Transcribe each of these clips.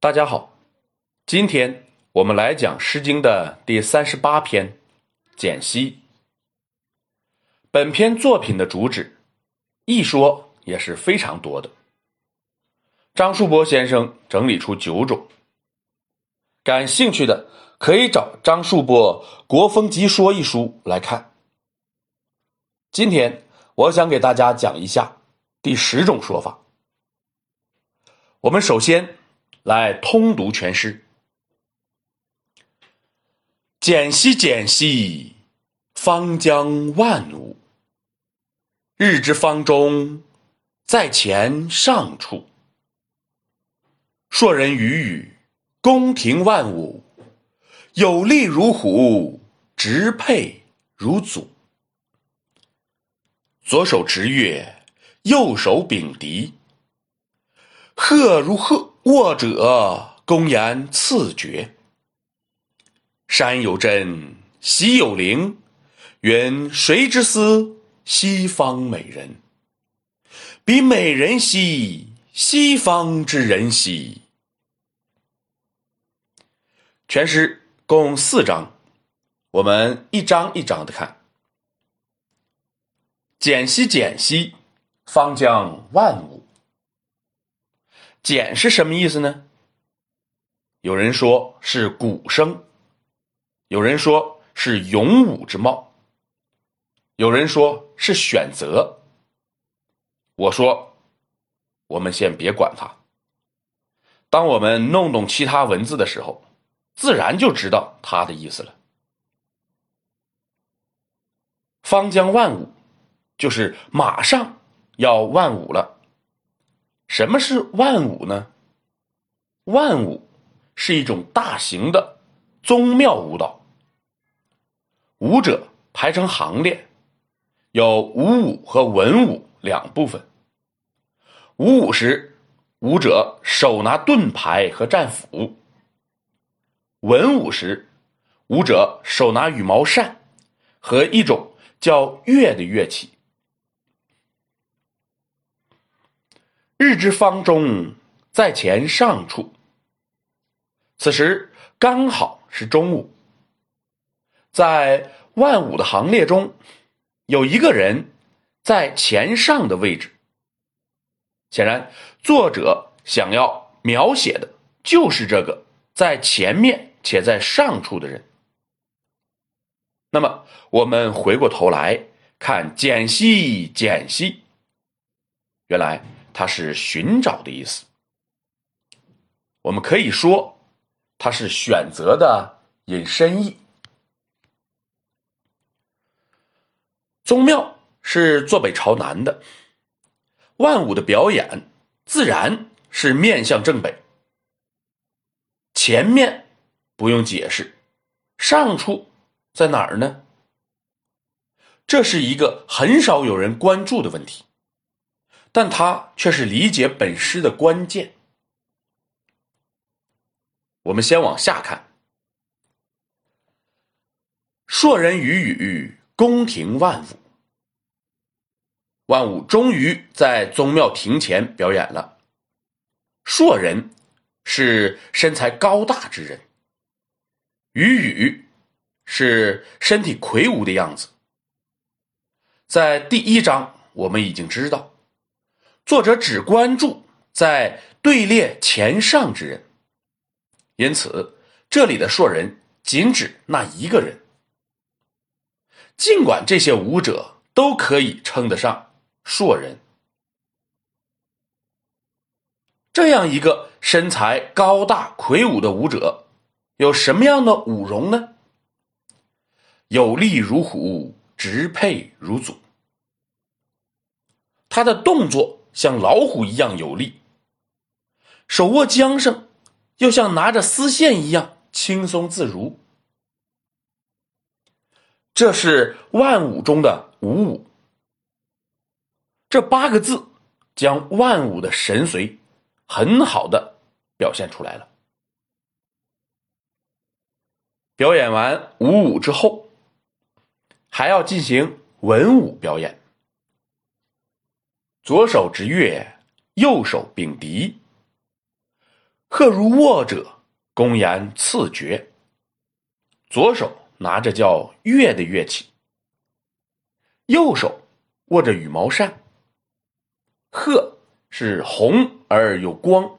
大家好，今天我们来讲《诗经》的第三十八篇《简析》。本篇作品的主旨，一说也是非常多的。张树波先生整理出九种，感兴趣的可以找张树波《国风集说》一书来看。今天我想给大家讲一下第十种说法。我们首先。来通读全诗。简兮简兮，方将万物。日之方中，在前上处。硕人与宇，宫廷万物，有力如虎，直佩如祖。左手执月，右手秉笛，赫如鹤。卧者公言赐绝。山有真，溪有灵，云谁之思？西方美人。比美人兮，西方之人兮。全诗共四章，我们一章一章的看。简兮简兮，方将万物。简是什么意思呢？有人说是鼓声，有人说是勇武之貌，有人说是选择。我说，我们先别管它。当我们弄懂其他文字的时候，自然就知道它的意思了。方将万物，就是马上要万物了。什么是万舞呢？万舞是一种大型的宗庙舞蹈，舞者排成行列，有武舞和文舞两部分。武舞时，舞者手拿盾牌和战斧；文舞时，舞者手拿羽毛扇和一种叫乐的乐器。日之方中，在前上处。此时刚好是中午，在万物的行列中，有一个人在前上的位置。显然，作者想要描写的就是这个在前面且在上处的人。那么，我们回过头来看“简析”，“简析”，原来。它是寻找的意思，我们可以说，它是选择的引申义。宗庙是坐北朝南的，万物的表演自然是面向正北。前面不用解释，上处在哪儿呢？这是一个很少有人关注的问题。但它却是理解本诗的关键。我们先往下看：硕人与宇，宫廷万物。万物终于在宗庙庭前表演了。硕人是身材高大之人，与宇是身体魁梧的样子。在第一章，我们已经知道。作者只关注在队列前上之人，因此这里的硕人仅指那一个人。尽管这些舞者都可以称得上硕人，这样一个身材高大魁梧的舞者，有什么样的舞容呢？有力如虎，直佩如祖。他的动作。像老虎一样有力，手握缰绳，又像拿着丝线一样轻松自如。这是万舞中的五舞。这八个字将万舞的神髓很好的表现出来了。表演完五舞之后，还要进行文舞表演。左手执月，右手秉笛。鹤如握者，公言赐爵。左手拿着叫月的乐器，右手握着羽毛扇。鹤是红而有光，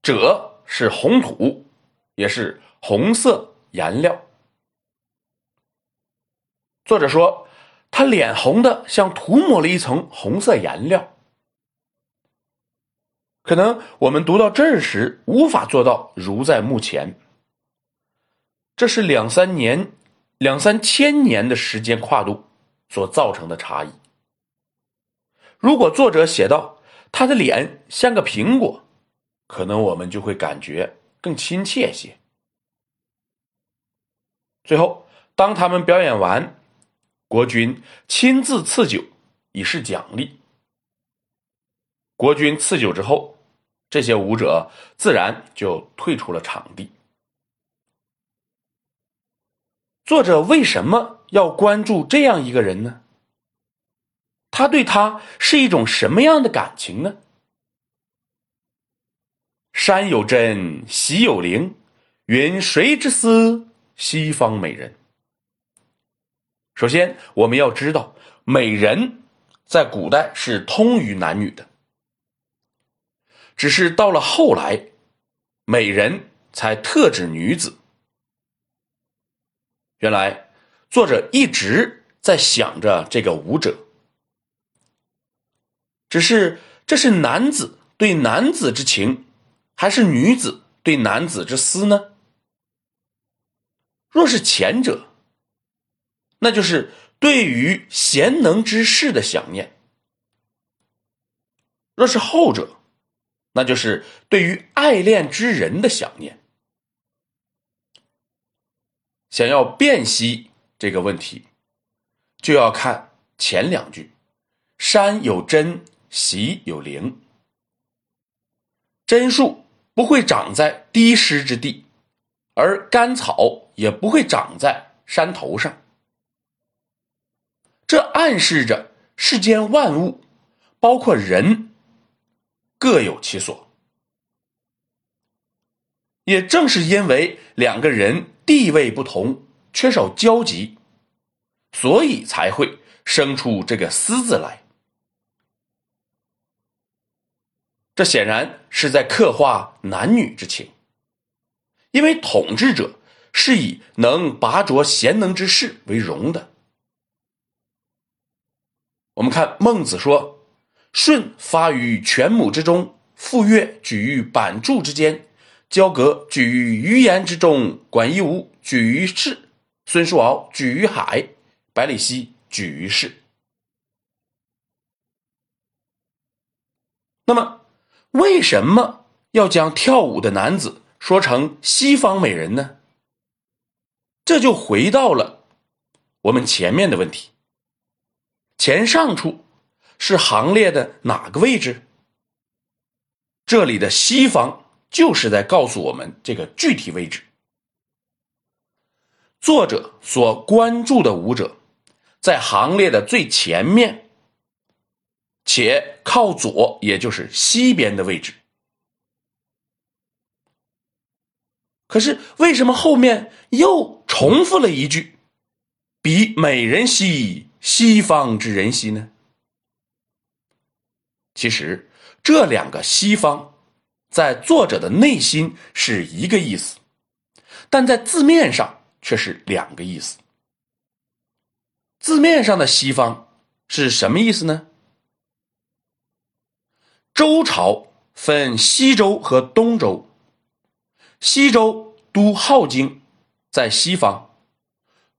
赭是红土，也是红色颜料。作者说，他脸红的像涂抹了一层红色颜料。可能我们读到这时，无法做到如在目前。这是两三年、两三千年的时间跨度所造成的差异。如果作者写到他的脸像个苹果，可能我们就会感觉更亲切些。最后，当他们表演完。国君亲自赐酒以示奖励。国君赐酒之后，这些舞者自然就退出了场地。作者为什么要关注这样一个人呢？他对他是一种什么样的感情呢？山有真，溪有灵，云谁之思？西方美人。首先，我们要知道，美人在古代是通于男女的，只是到了后来，美人才特指女子。原来，作者一直在想着这个舞者，只是这是男子对男子之情，还是女子对男子之思呢？若是前者，那就是对于贤能之士的想念；若是后者，那就是对于爱恋之人的想念。想要辨析这个问题，就要看前两句：“山有真，溪有灵。”真树不会长在低湿之地，而干草也不会长在山头上。这暗示着世间万物，包括人，各有其所。也正是因为两个人地位不同，缺少交集，所以才会生出这个“私”字来。这显然是在刻画男女之情，因为统治者是以能拔擢贤能之士为荣的。我们看孟子说：“舜发于犬母之中，傅说举于板柱之间，交革举于鱼盐之中，管夷吾举于市，孙叔敖举于海，百里奚举于市。”那么，为什么要将跳舞的男子说成西方美人呢？这就回到了我们前面的问题。前上处是行列的哪个位置？这里的西方就是在告诉我们这个具体位置。作者所关注的舞者在行列的最前面，且靠左，也就是西边的位置。可是为什么后面又重复了一句“比美人兮”？西方之人兮呢？其实这两个西方，在作者的内心是一个意思，但在字面上却是两个意思。字面上的西方是什么意思呢？周朝分西周和东周，西周都镐京，在西方；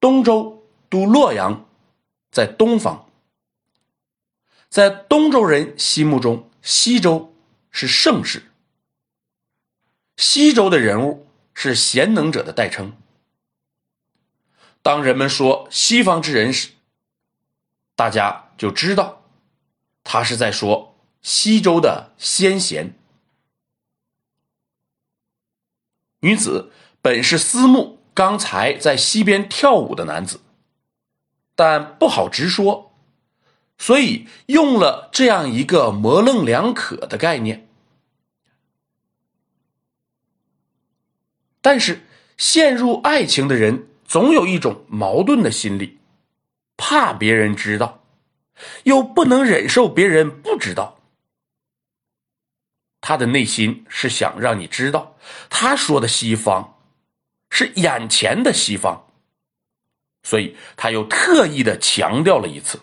东周都洛阳。在东方，在东周人心目中，西周是盛世。西周的人物是贤能者的代称。当人们说西方之人时，大家就知道，他是在说西周的先贤。女子本是思慕刚才在西边跳舞的男子。但不好直说，所以用了这样一个模棱两可的概念。但是陷入爱情的人总有一种矛盾的心理，怕别人知道，又不能忍受别人不知道。他的内心是想让你知道，他说的西方是眼前的西方，所以他又特意的强调了一次。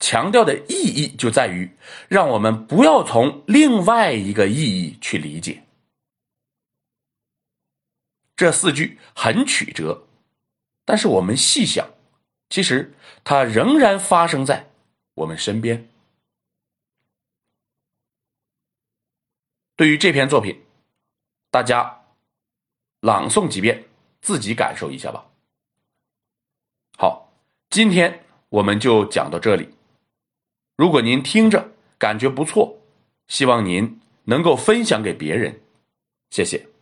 强调的意义就在于让我们不要从另外一个意义去理解。这四句很曲折，但是我们细想，其实它仍然发生在我们身边。对于这篇作品，大家朗诵几遍，自己感受一下吧。好，今天我们就讲到这里。如果您听着感觉不错，希望您能够分享给别人，谢谢。